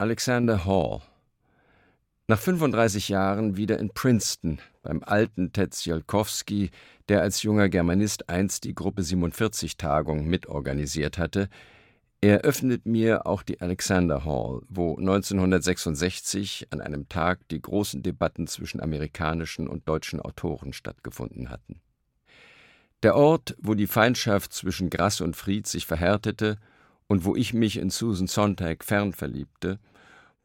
Alexander Hall. Nach 35 Jahren wieder in Princeton beim alten Ted Tsiolkovsky, der als junger Germanist einst die Gruppe 47-Tagung mitorganisiert hatte, eröffnet mir auch die Alexander Hall, wo 1966 an einem Tag die großen Debatten zwischen amerikanischen und deutschen Autoren stattgefunden hatten. Der Ort, wo die Feindschaft zwischen Grass und Fried sich verhärtete und wo ich mich in Susan Sontag fern verliebte,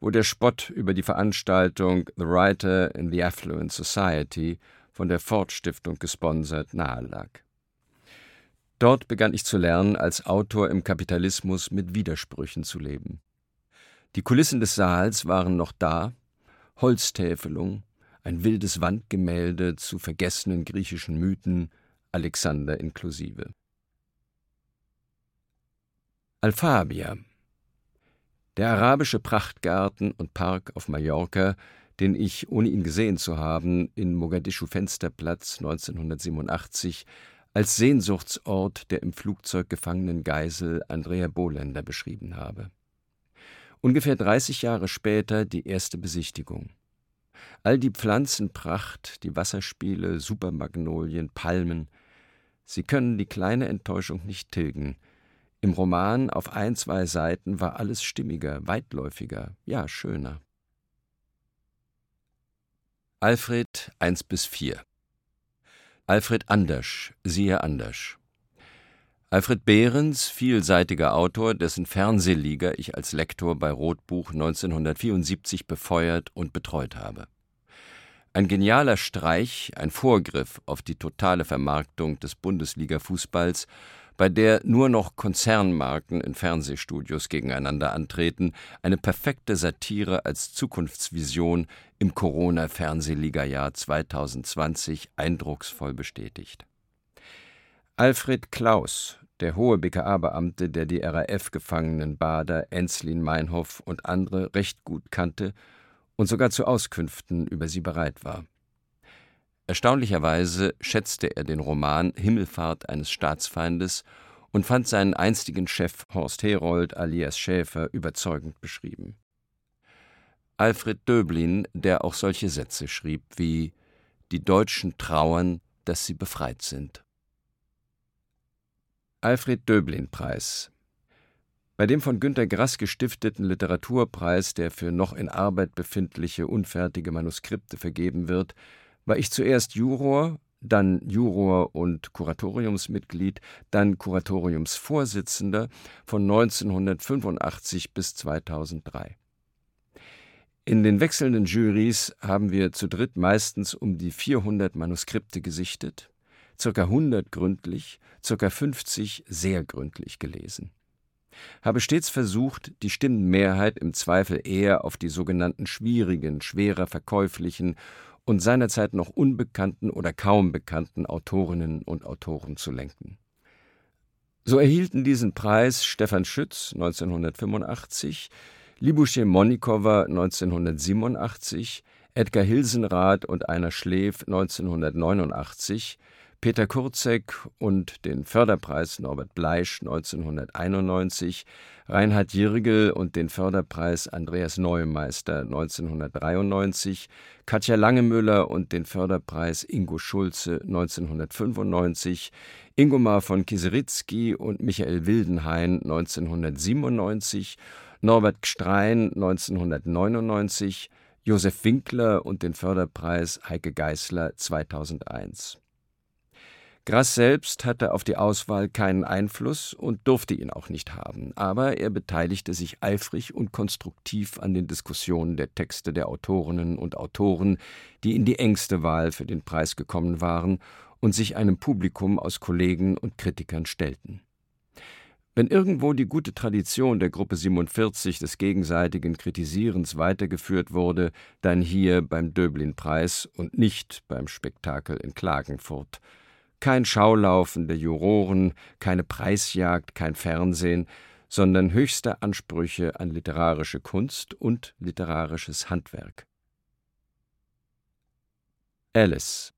wo der Spott über die Veranstaltung The Writer in the Affluent Society von der Ford Stiftung gesponsert nahelag. Dort begann ich zu lernen, als Autor im Kapitalismus mit Widersprüchen zu leben. Die Kulissen des Saals waren noch da, Holztäfelung, ein wildes Wandgemälde zu vergessenen griechischen Mythen, Alexander inklusive. Alphabia. Der arabische Prachtgarten und Park auf Mallorca, den ich, ohne ihn gesehen zu haben, in Mogadischu Fensterplatz 1987 als Sehnsuchtsort der im Flugzeug gefangenen Geisel Andrea Bohländer beschrieben habe. Ungefähr 30 Jahre später die erste Besichtigung. All die Pflanzenpracht, die Wasserspiele, Supermagnolien, Palmen, sie können die kleine Enttäuschung nicht tilgen – im Roman auf ein, zwei Seiten war alles stimmiger, weitläufiger, ja schöner. Alfred 1 bis 4 Alfred Andersch, siehe Andersch. Alfred Behrens, vielseitiger Autor, dessen Fernsehliga ich als Lektor bei Rotbuch 1974 befeuert und betreut habe. Ein genialer Streich, ein Vorgriff auf die totale Vermarktung des Bundesliga-Fußballs bei der nur noch Konzernmarken in Fernsehstudios gegeneinander antreten, eine perfekte Satire als Zukunftsvision im Corona-Fernsehliga-Jahr 2020 eindrucksvoll bestätigt. Alfred Klaus, der hohe BKA-Beamte, der die RAF-Gefangenen Bader, Enslin Meinhoff und andere recht gut kannte und sogar zu Auskünften über sie bereit war. Erstaunlicherweise schätzte er den Roman Himmelfahrt eines Staatsfeindes und fand seinen einstigen Chef Horst Herold alias Schäfer überzeugend beschrieben. Alfred Döblin, der auch solche Sätze schrieb wie Die Deutschen trauern, dass sie befreit sind. Alfred Döblin-Preis bei dem von Günter Grass gestifteten Literaturpreis, der für noch in Arbeit befindliche unfertige Manuskripte vergeben wird, war ich zuerst Juror, dann Juror und Kuratoriumsmitglied, dann Kuratoriumsvorsitzender von 1985 bis 2003. In den wechselnden Jurys haben wir zu dritt meistens um die 400 Manuskripte gesichtet, circa 100 gründlich, circa 50 sehr gründlich gelesen. Habe stets versucht, die Stimmenmehrheit im Zweifel eher auf die sogenannten schwierigen, schwerer verkäuflichen und seinerzeit noch unbekannten oder kaum bekannten Autorinnen und Autoren zu lenken. So erhielten diesen Preis Stefan Schütz 1985, Libusche Monikowa 1987, Edgar Hilsenrath und Einer Schläf 1989, Peter Kurzek und den Förderpreis Norbert Bleisch 1991, Reinhard Jirgel und den Förderpreis Andreas Neumeister 1993, Katja Langemüller und den Förderpreis Ingo Schulze 1995, Ingomar von Kiseritzky und Michael Wildenhain 1997, Norbert Gstrein 1999, Josef Winkler und den Förderpreis Heike Geißler 2001. Grass selbst hatte auf die Auswahl keinen Einfluss und durfte ihn auch nicht haben, aber er beteiligte sich eifrig und konstruktiv an den Diskussionen der Texte der Autorinnen und Autoren, die in die engste Wahl für den Preis gekommen waren und sich einem Publikum aus Kollegen und Kritikern stellten. Wenn irgendwo die gute Tradition der Gruppe 47 des gegenseitigen Kritisierens weitergeführt wurde, dann hier beim Döblin-Preis und nicht beim Spektakel in Klagenfurt – kein Schaulaufen der Juroren, keine Preisjagd, kein Fernsehen, sondern höchste Ansprüche an literarische Kunst und literarisches Handwerk. Alice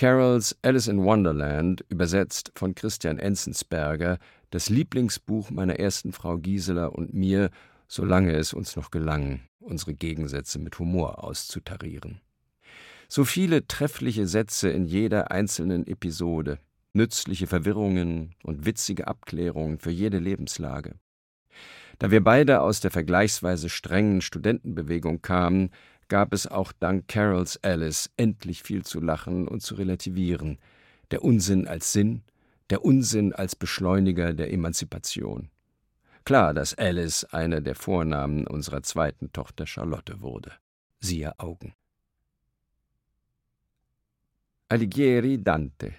Carols Alice in Wonderland, übersetzt von Christian Enzensberger, das Lieblingsbuch meiner ersten Frau Gisela und mir, solange es uns noch gelang, unsere Gegensätze mit Humor auszutarieren. So viele treffliche Sätze in jeder einzelnen Episode, nützliche Verwirrungen und witzige Abklärungen für jede Lebenslage. Da wir beide aus der vergleichsweise strengen Studentenbewegung kamen, gab es auch dank Carols Alice endlich viel zu lachen und zu relativieren. Der Unsinn als Sinn, der Unsinn als Beschleuniger der Emanzipation. Klar, dass Alice einer der Vornamen unserer zweiten Tochter Charlotte wurde. Siehe Augen. Alighieri Dante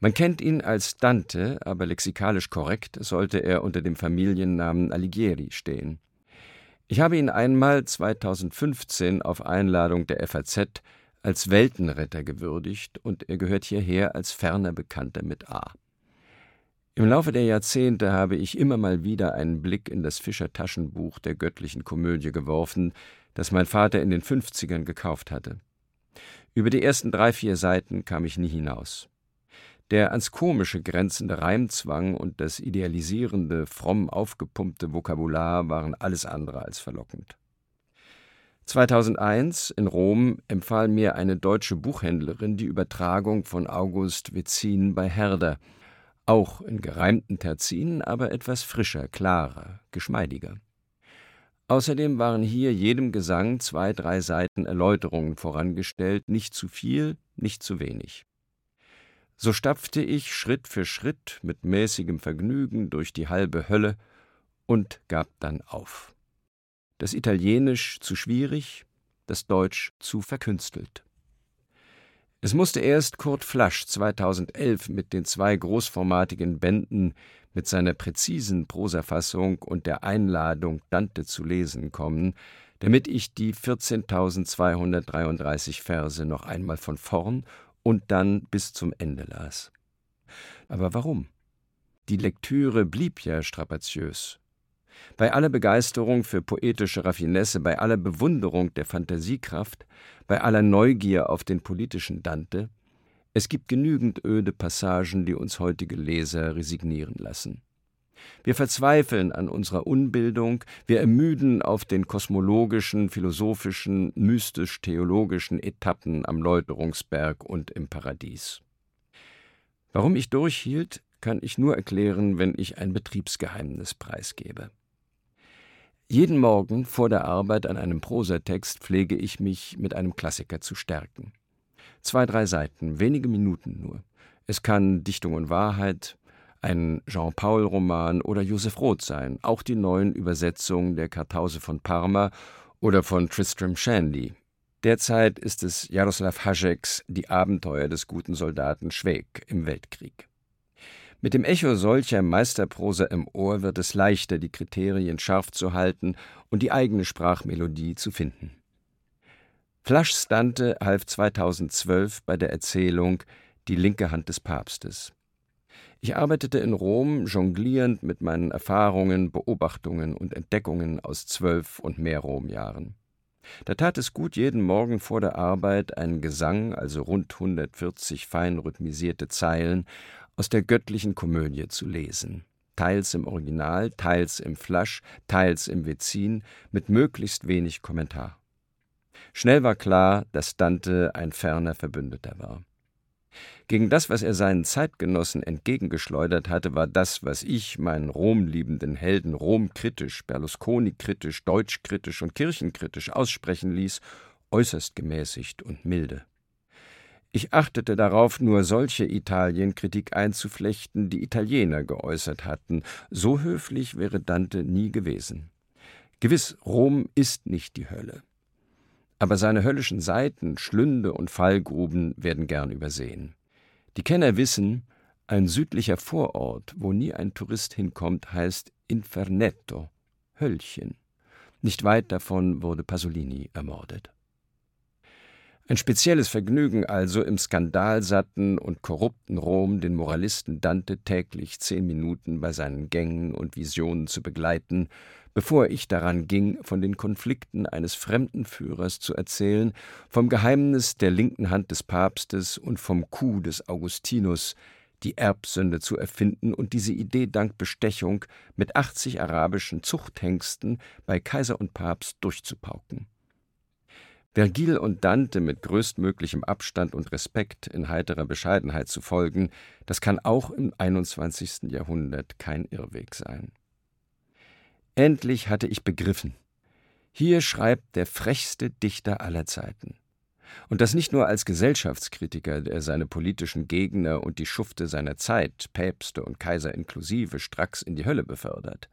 man kennt ihn als Dante, aber lexikalisch korrekt sollte er unter dem Familiennamen Alighieri stehen. Ich habe ihn einmal 2015 auf Einladung der FAZ als Weltenretter gewürdigt und er gehört hierher als ferner Bekannter mit A. Im Laufe der Jahrzehnte habe ich immer mal wieder einen Blick in das Fischer-Taschenbuch der göttlichen Komödie geworfen, das mein Vater in den 50ern gekauft hatte. Über die ersten drei, vier Seiten kam ich nie hinaus. Der ans Komische grenzende Reimzwang und das idealisierende, fromm aufgepumpte Vokabular waren alles andere als verlockend. 2001 in Rom empfahl mir eine deutsche Buchhändlerin die Übertragung von August Vezin bei Herder, auch in gereimten Terzinen, aber etwas frischer, klarer, geschmeidiger. Außerdem waren hier jedem Gesang zwei, drei Seiten Erläuterungen vorangestellt, nicht zu viel, nicht zu wenig. So stapfte ich Schritt für Schritt mit mäßigem Vergnügen durch die halbe Hölle und gab dann auf. Das Italienisch zu schwierig, das Deutsch zu verkünstelt. Es musste erst Kurt Flasch 2011 mit den zwei großformatigen Bänden mit seiner präzisen Prosafassung und der Einladung, Dante zu lesen, kommen, damit ich die 14.233 Verse noch einmal von vorn und dann bis zum Ende las. Aber warum? Die Lektüre blieb ja strapaziös. Bei aller Begeisterung für poetische Raffinesse, bei aller Bewunderung der Fantasiekraft, bei aller Neugier auf den politischen Dante, es gibt genügend öde Passagen, die uns heutige Leser resignieren lassen. Wir verzweifeln an unserer Unbildung, wir ermüden auf den kosmologischen, philosophischen, mystisch-theologischen Etappen am Läuterungsberg und im Paradies. Warum ich durchhielt, kann ich nur erklären, wenn ich ein Betriebsgeheimnis preisgebe. Jeden Morgen vor der Arbeit an einem Prosatext pflege ich mich mit einem Klassiker zu stärken. Zwei, drei Seiten, wenige Minuten nur. Es kann Dichtung und Wahrheit, ein Jean-Paul-Roman oder Josef Roth sein, auch die neuen Übersetzungen der Kartause von Parma oder von Tristram Shandy. Derzeit ist es Jaroslav Hašeks Die Abenteuer des guten Soldaten Schweg im Weltkrieg. Mit dem Echo solcher Meisterprosa im Ohr wird es leichter, die Kriterien scharf zu halten und die eigene Sprachmelodie zu finden. Flasch Stante half 2012 bei der Erzählung Die linke Hand des Papstes. Ich arbeitete in Rom, jonglierend mit meinen Erfahrungen, Beobachtungen und Entdeckungen aus zwölf und mehr Romjahren. Da tat es gut, jeden Morgen vor der Arbeit einen Gesang, also rund 140 fein rhythmisierte Zeilen, aus der göttlichen Komödie zu lesen. Teils im Original, teils im Flasch, teils im Vezin, mit möglichst wenig Kommentar. Schnell war klar, dass Dante ein ferner Verbündeter war. Gegen das, was er seinen Zeitgenossen entgegengeschleudert hatte, war das, was ich meinen romliebenden Helden romkritisch, Berlusconi-kritisch, deutschkritisch und kirchenkritisch aussprechen ließ, äußerst gemäßigt und milde. Ich achtete darauf, nur solche Italienkritik einzuflechten, die Italiener geäußert hatten. So höflich wäre Dante nie gewesen. Gewiss, Rom ist nicht die Hölle. Aber seine höllischen Seiten, Schlünde und Fallgruben werden gern übersehen. Die Kenner wissen, ein südlicher Vorort, wo nie ein Tourist hinkommt, heißt Infernetto, Höllchen. Nicht weit davon wurde Pasolini ermordet. Ein spezielles Vergnügen also, im skandalsatten und korrupten Rom den Moralisten Dante täglich zehn Minuten bei seinen Gängen und Visionen zu begleiten, bevor ich daran ging, von den Konflikten eines fremden Führers zu erzählen, vom Geheimnis der linken Hand des Papstes und vom Coup des Augustinus, die Erbsünde zu erfinden und diese Idee dank Bestechung mit 80 arabischen Zuchthengsten bei Kaiser und Papst durchzupauken. Vergil und Dante mit größtmöglichem Abstand und Respekt in heiterer Bescheidenheit zu folgen, das kann auch im 21. Jahrhundert kein Irrweg sein. Endlich hatte ich begriffen. Hier schreibt der frechste Dichter aller Zeiten. Und das nicht nur als Gesellschaftskritiker, der seine politischen Gegner und die Schufte seiner Zeit, Päpste und Kaiser inklusive, stracks in die Hölle befördert.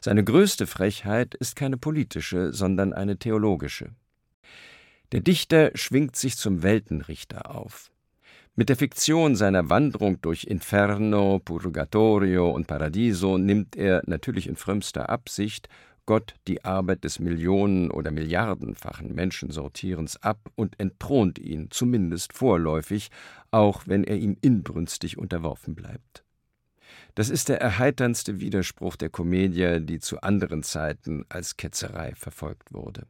Seine größte Frechheit ist keine politische, sondern eine theologische. Der Dichter schwingt sich zum Weltenrichter auf. Mit der Fiktion seiner Wanderung durch Inferno, Purgatorio und Paradiso nimmt er, natürlich in frömmster Absicht, Gott die Arbeit des Millionen- oder Milliardenfachen Menschensortierens ab und entthront ihn, zumindest vorläufig, auch wenn er ihm inbrünstig unterworfen bleibt. Das ist der erheiterndste Widerspruch der Komödie, die zu anderen Zeiten als Ketzerei verfolgt wurde.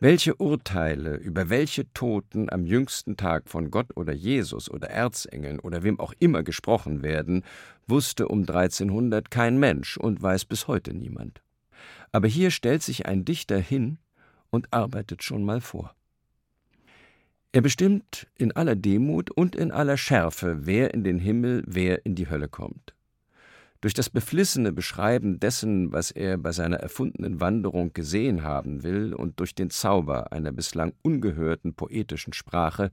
Welche Urteile über welche Toten am jüngsten Tag von Gott oder Jesus oder Erzengeln oder wem auch immer gesprochen werden, wusste um 1300 kein Mensch und weiß bis heute niemand. Aber hier stellt sich ein Dichter hin und arbeitet schon mal vor. Er bestimmt in aller Demut und in aller Schärfe, wer in den Himmel, wer in die Hölle kommt. Durch das beflissene Beschreiben dessen, was er bei seiner erfundenen Wanderung gesehen haben will, und durch den Zauber einer bislang ungehörten poetischen Sprache,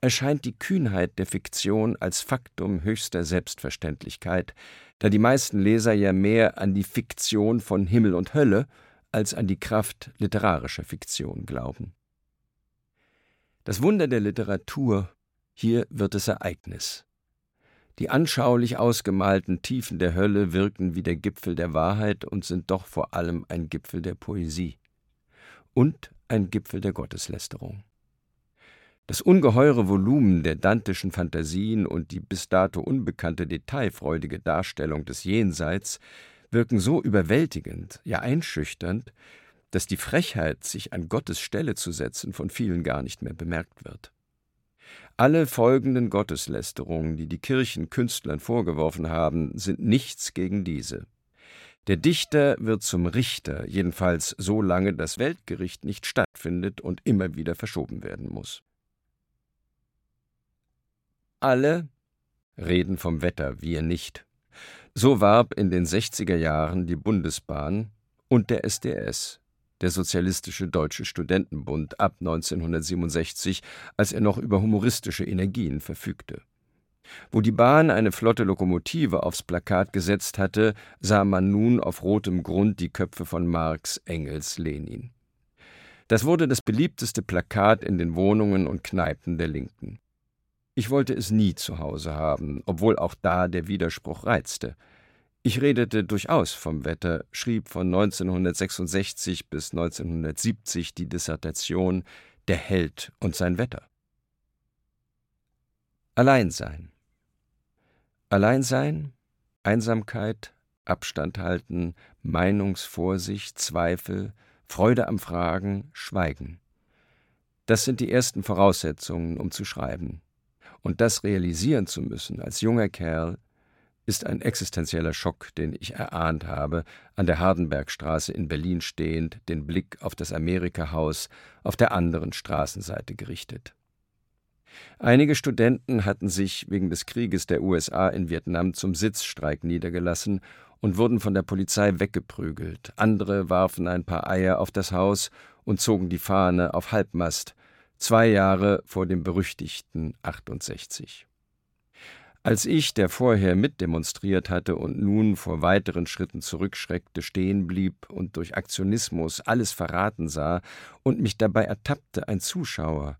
erscheint die Kühnheit der Fiktion als Faktum höchster Selbstverständlichkeit, da die meisten Leser ja mehr an die Fiktion von Himmel und Hölle als an die Kraft literarischer Fiktion glauben. Das Wunder der Literatur, hier wird es Ereignis. Die anschaulich ausgemalten Tiefen der Hölle wirken wie der Gipfel der Wahrheit und sind doch vor allem ein Gipfel der Poesie und ein Gipfel der Gotteslästerung. Das ungeheure Volumen der dantischen Phantasien und die bis dato unbekannte detailfreudige Darstellung des Jenseits wirken so überwältigend, ja einschüchternd, dass die Frechheit, sich an Gottes Stelle zu setzen, von vielen gar nicht mehr bemerkt wird. Alle folgenden Gotteslästerungen, die die Kirchen Künstlern vorgeworfen haben, sind nichts gegen diese. Der Dichter wird zum Richter, jedenfalls solange das Weltgericht nicht stattfindet und immer wieder verschoben werden muss. Alle reden vom Wetter, wir nicht. So warb in den 60er Jahren die Bundesbahn und der SDS, der Sozialistische Deutsche Studentenbund, ab 1967, als er noch über humoristische Energien verfügte. Wo die Bahn eine flotte Lokomotive aufs Plakat gesetzt hatte, sah man nun auf rotem Grund die Köpfe von Marx, Engels, Lenin. Das wurde das beliebteste Plakat in den Wohnungen und Kneipen der Linken. Ich wollte es nie zu Hause haben, obwohl auch da der Widerspruch reizte. Ich redete durchaus vom Wetter, schrieb von 1966 bis 1970 die Dissertation Der Held und sein Wetter. Alleinsein. Alleinsein, Einsamkeit, Abstand halten, Meinungsvorsicht, Zweifel, Freude am Fragen, Schweigen. Das sind die ersten Voraussetzungen, um zu schreiben. Und das realisieren zu müssen als junger Kerl ist ein existenzieller Schock, den ich erahnt habe, an der Hardenbergstraße in Berlin stehend, den Blick auf das Amerika-Haus auf der anderen Straßenseite gerichtet. Einige Studenten hatten sich wegen des Krieges der USA in Vietnam zum Sitzstreik niedergelassen und wurden von der Polizei weggeprügelt. Andere warfen ein paar Eier auf das Haus und zogen die Fahne auf Halbmast, zwei Jahre vor dem berüchtigten 68. Als ich, der vorher mitdemonstriert hatte und nun vor weiteren Schritten zurückschreckte, stehen blieb und durch Aktionismus alles verraten sah und mich dabei ertappte, ein Zuschauer,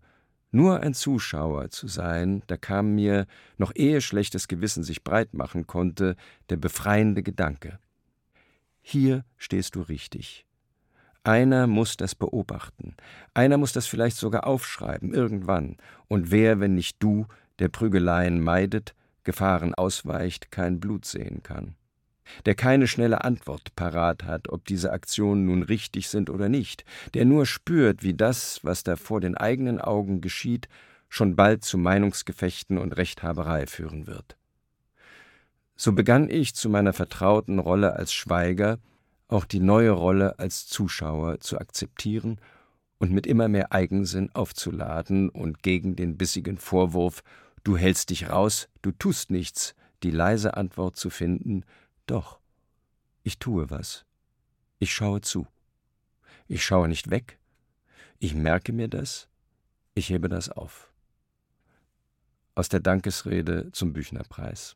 nur ein Zuschauer zu sein, da kam mir, noch ehe schlechtes Gewissen sich breit machen konnte, der befreiende Gedanke. Hier stehst du richtig. Einer muss das beobachten. Einer muss das vielleicht sogar aufschreiben, irgendwann. Und wer, wenn nicht du, der Prügeleien meidet, Gefahren ausweicht, kein Blut sehen kann. Der keine schnelle Antwort parat hat, ob diese Aktionen nun richtig sind oder nicht, der nur spürt, wie das, was da vor den eigenen Augen geschieht, schon bald zu Meinungsgefechten und Rechthaberei führen wird. So begann ich zu meiner vertrauten Rolle als Schweiger auch die neue Rolle als Zuschauer zu akzeptieren und mit immer mehr Eigensinn aufzuladen und gegen den bissigen Vorwurf Du hältst dich raus, du tust nichts, die leise Antwort zu finden Doch, ich tue was. Ich schaue zu. Ich schaue nicht weg. Ich merke mir das. Ich hebe das auf. Aus der Dankesrede zum Büchnerpreis.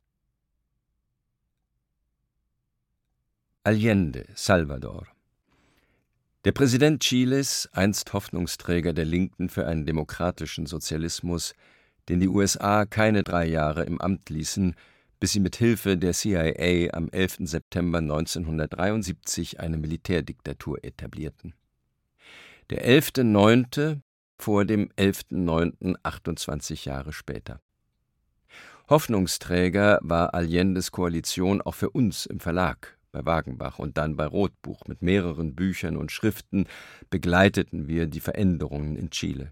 Allende, Salvador. Der Präsident Chiles, einst Hoffnungsträger der Linken für einen demokratischen Sozialismus, den die USA keine drei Jahre im Amt ließen, bis sie mit Hilfe der CIA am 11. September 1973 eine Militärdiktatur etablierten. Der 11.9. vor dem 11.9. 28 Jahre später. Hoffnungsträger war Allendes Koalition auch für uns im Verlag, bei Wagenbach und dann bei Rotbuch mit mehreren Büchern und Schriften begleiteten wir die Veränderungen in Chile.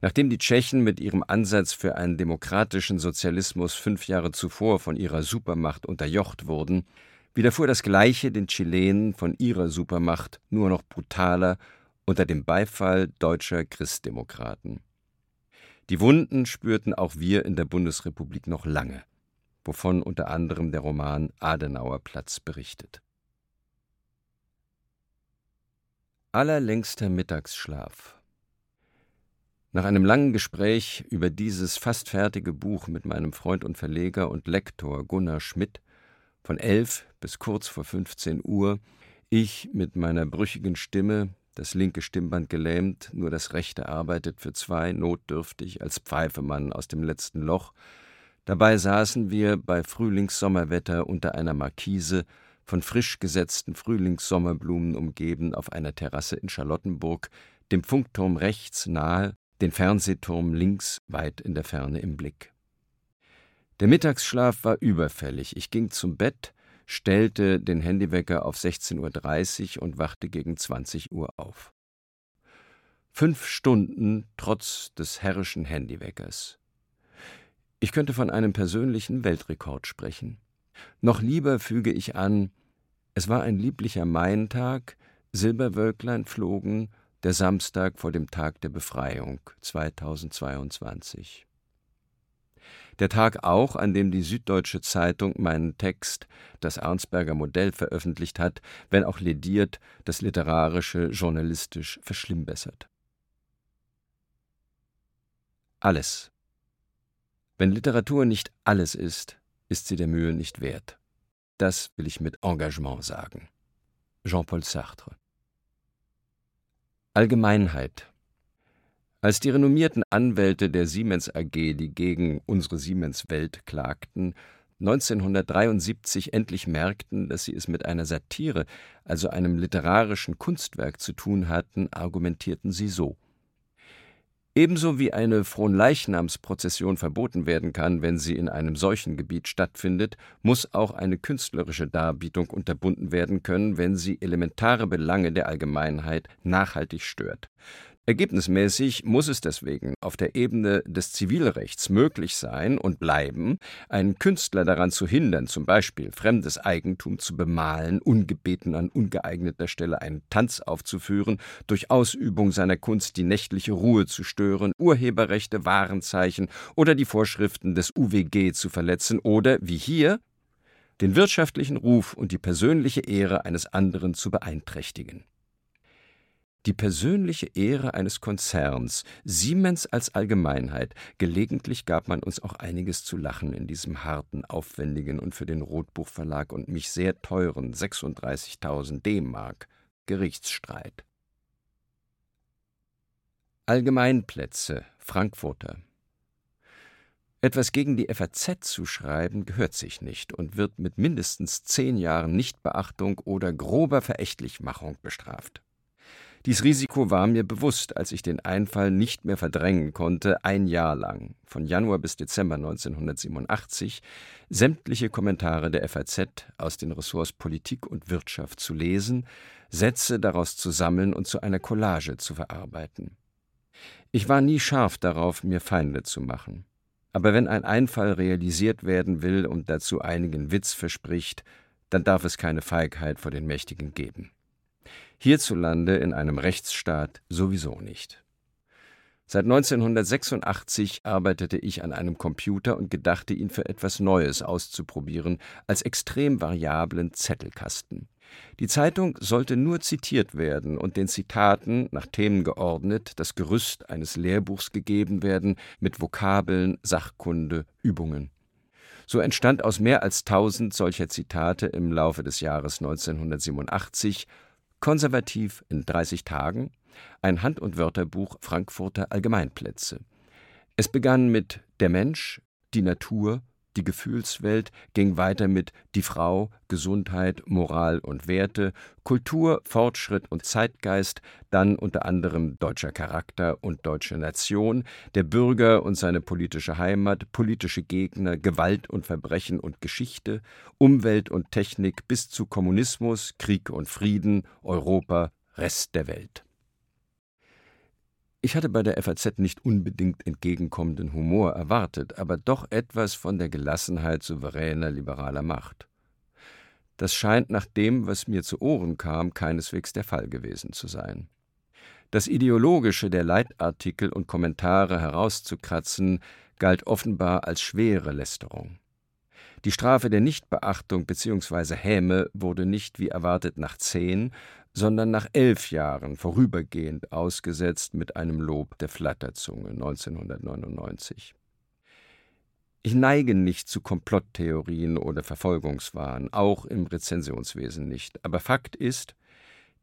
Nachdem die Tschechen mit ihrem Ansatz für einen demokratischen Sozialismus fünf Jahre zuvor von ihrer Supermacht unterjocht wurden, widerfuhr das Gleiche den Chilenen von ihrer Supermacht nur noch brutaler unter dem Beifall deutscher Christdemokraten. Die Wunden spürten auch wir in der Bundesrepublik noch lange wovon unter anderem der Roman Adenauerplatz berichtet. Allerlängster Mittagsschlaf. Nach einem langen Gespräch über dieses fast fertige Buch mit meinem Freund und Verleger und Lektor Gunnar Schmidt von elf bis kurz vor 15 Uhr, ich mit meiner brüchigen Stimme, das linke Stimmband gelähmt, nur das rechte arbeitet für zwei, notdürftig als Pfeifemann aus dem letzten Loch, Dabei saßen wir bei Frühlingssommerwetter unter einer Markise, von frisch gesetzten Frühlingssommerblumen umgeben, auf einer Terrasse in Charlottenburg, dem Funkturm rechts nahe, den Fernsehturm links weit in der Ferne im Blick. Der Mittagsschlaf war überfällig. Ich ging zum Bett, stellte den Handywecker auf 16.30 Uhr und wachte gegen 20 Uhr auf. Fünf Stunden trotz des herrischen Handyweckers. Ich könnte von einem persönlichen Weltrekord sprechen. Noch lieber füge ich an, es war ein lieblicher Maintag, Silberwölklein flogen, der Samstag vor dem Tag der Befreiung 2022. Der Tag auch, an dem die Süddeutsche Zeitung meinen Text, das Arnsberger Modell, veröffentlicht hat, wenn auch lediert, das Literarische journalistisch verschlimmbessert. Alles wenn Literatur nicht alles ist, ist sie der Mühe nicht wert. Das will ich mit Engagement sagen. Jean-Paul Sartre. Allgemeinheit. Als die renommierten Anwälte der Siemens AG, die gegen unsere Siemens Welt klagten, 1973 endlich merkten, dass sie es mit einer Satire, also einem literarischen Kunstwerk zu tun hatten, argumentierten sie so Ebenso wie eine Fronleichnamsprozession verboten werden kann, wenn sie in einem solchen Gebiet stattfindet, muss auch eine künstlerische Darbietung unterbunden werden können, wenn sie elementare Belange der Allgemeinheit nachhaltig stört. Ergebnismäßig muss es deswegen auf der Ebene des Zivilrechts möglich sein und bleiben, einen Künstler daran zu hindern, zum Beispiel fremdes Eigentum zu bemalen, ungebeten an ungeeigneter Stelle einen Tanz aufzuführen, durch Ausübung seiner Kunst die nächtliche Ruhe zu stören, Urheberrechte, Warenzeichen oder die Vorschriften des UWG zu verletzen oder, wie hier, den wirtschaftlichen Ruf und die persönliche Ehre eines anderen zu beeinträchtigen die persönliche Ehre eines Konzerns, Siemens als Allgemeinheit. Gelegentlich gab man uns auch einiges zu lachen in diesem harten, aufwendigen und für den Rotbuchverlag und mich sehr teuren 36.000 D-Mark Gerichtsstreit. Allgemeinplätze, Frankfurter. Etwas gegen die FAZ zu schreiben gehört sich nicht und wird mit mindestens zehn Jahren Nichtbeachtung oder grober Verächtlichmachung bestraft. Dies Risiko war mir bewusst, als ich den Einfall nicht mehr verdrängen konnte, ein Jahr lang, von Januar bis Dezember 1987, sämtliche Kommentare der FAZ aus den Ressorts Politik und Wirtschaft zu lesen, Sätze daraus zu sammeln und zu einer Collage zu verarbeiten. Ich war nie scharf darauf, mir Feinde zu machen. Aber wenn ein Einfall realisiert werden will und dazu einigen Witz verspricht, dann darf es keine Feigheit vor den Mächtigen geben. Hierzulande in einem Rechtsstaat sowieso nicht. Seit 1986 arbeitete ich an einem Computer und gedachte, ihn für etwas Neues auszuprobieren, als extrem variablen Zettelkasten. Die Zeitung sollte nur zitiert werden und den Zitaten nach Themen geordnet das Gerüst eines Lehrbuchs gegeben werden mit Vokabeln, Sachkunde, Übungen. So entstand aus mehr als tausend solcher Zitate im Laufe des Jahres 1987 Konservativ in 30 Tagen ein Hand- und Wörterbuch Frankfurter Allgemeinplätze. Es begann mit Der Mensch, die Natur, die Gefühlswelt, ging weiter mit Die Frau, Gesundheit, Moral und Werte, Kultur, Fortschritt und Zeitgeist, dann unter anderem Deutscher Charakter und Deutsche Nation, der Bürger und seine politische Heimat, politische Gegner, Gewalt und Verbrechen und Geschichte, Umwelt und Technik bis zu Kommunismus, Krieg und Frieden, Europa, Rest der Welt. Ich hatte bei der FAZ nicht unbedingt entgegenkommenden Humor erwartet, aber doch etwas von der Gelassenheit souveräner liberaler Macht. Das scheint nach dem, was mir zu Ohren kam, keineswegs der Fall gewesen zu sein. Das Ideologische der Leitartikel und Kommentare herauszukratzen, galt offenbar als schwere Lästerung. Die Strafe der Nichtbeachtung bzw. Häme wurde nicht wie erwartet nach zehn, sondern nach elf Jahren vorübergehend ausgesetzt mit einem Lob der Flatterzunge 1999. Ich neige nicht zu Komplotttheorien oder Verfolgungswahn, auch im Rezensionswesen nicht. Aber Fakt ist,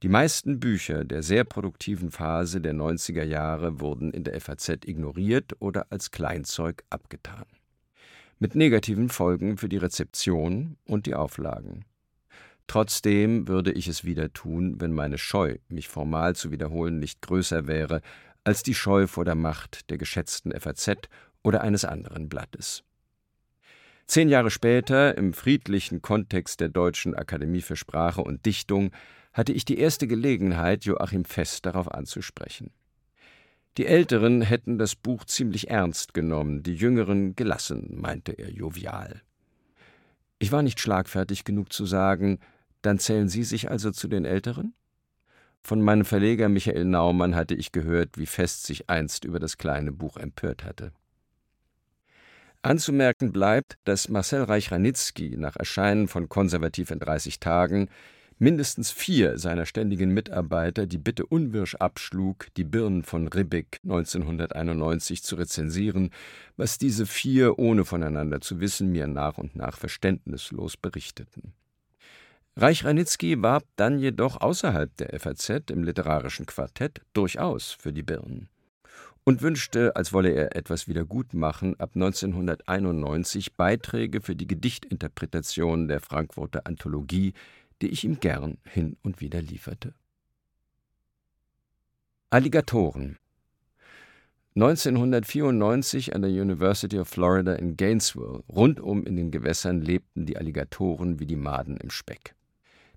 die meisten Bücher der sehr produktiven Phase der 90er Jahre wurden in der FAZ ignoriert oder als Kleinzeug abgetan. Mit negativen Folgen für die Rezeption und die Auflagen. Trotzdem würde ich es wieder tun, wenn meine Scheu, mich formal zu wiederholen, nicht größer wäre als die Scheu vor der Macht der geschätzten FAZ oder eines anderen Blattes. Zehn Jahre später, im friedlichen Kontext der Deutschen Akademie für Sprache und Dichtung, hatte ich die erste Gelegenheit, Joachim Fest darauf anzusprechen. Die Älteren hätten das Buch ziemlich ernst genommen, die Jüngeren gelassen, meinte er jovial. Ich war nicht schlagfertig genug zu sagen, dann zählen Sie sich also zu den Älteren? Von meinem Verleger Michael Naumann hatte ich gehört, wie fest sich einst über das kleine Buch empört hatte. Anzumerken bleibt, dass Marcel Reich-Ranitzky nach Erscheinen von Konservativ in 30 Tagen mindestens vier seiner ständigen Mitarbeiter die Bitte unwirsch abschlug, die Birnen von Ribbeck 1991 zu rezensieren, was diese vier, ohne voneinander zu wissen, mir nach und nach verständnislos berichteten. Reich-Ranitzky warb dann jedoch außerhalb der FAZ im literarischen Quartett durchaus für die Birnen und wünschte, als wolle er etwas wiedergutmachen, ab 1991 Beiträge für die Gedichtinterpretation der Frankfurter Anthologie, die ich ihm gern hin und wieder lieferte. Alligatoren 1994 an der University of Florida in Gainesville, rundum in den Gewässern lebten die Alligatoren wie die Maden im Speck.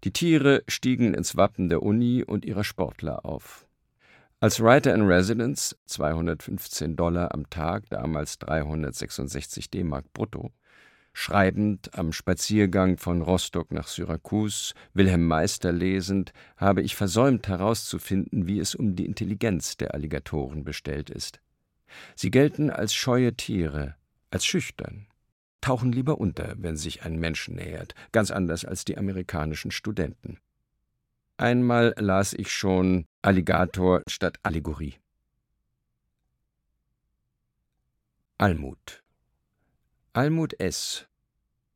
Die Tiere stiegen ins Wappen der Uni und ihrer Sportler auf. Als Writer in Residence, 215 Dollar am Tag, damals 366 D-Mark brutto, schreibend am Spaziergang von Rostock nach Syrakus, Wilhelm Meister lesend, habe ich versäumt herauszufinden, wie es um die Intelligenz der Alligatoren bestellt ist. Sie gelten als scheue Tiere, als schüchtern, tauchen lieber unter, wenn sich ein Mensch nähert, ganz anders als die amerikanischen Studenten. Einmal las ich schon Alligator statt Allegorie. Almut. Almut S.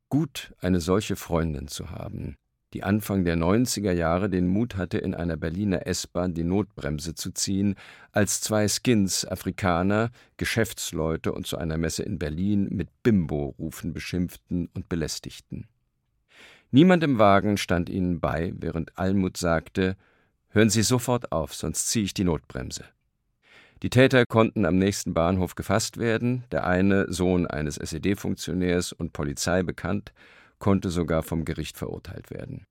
Gut, eine solche Freundin zu haben, die Anfang der 90er Jahre den Mut hatte, in einer Berliner S-Bahn die Notbremse zu ziehen, als zwei Skins Afrikaner, Geschäftsleute und zu einer Messe in Berlin mit Bimbo-Rufen beschimpften und belästigten. Niemand im Wagen stand ihnen bei, während Almut sagte: Hören Sie sofort auf, sonst ziehe ich die Notbremse. Die Täter konnten am nächsten Bahnhof gefasst werden, der eine, Sohn eines SED-Funktionärs und Polizei bekannt, konnte sogar vom Gericht verurteilt werden.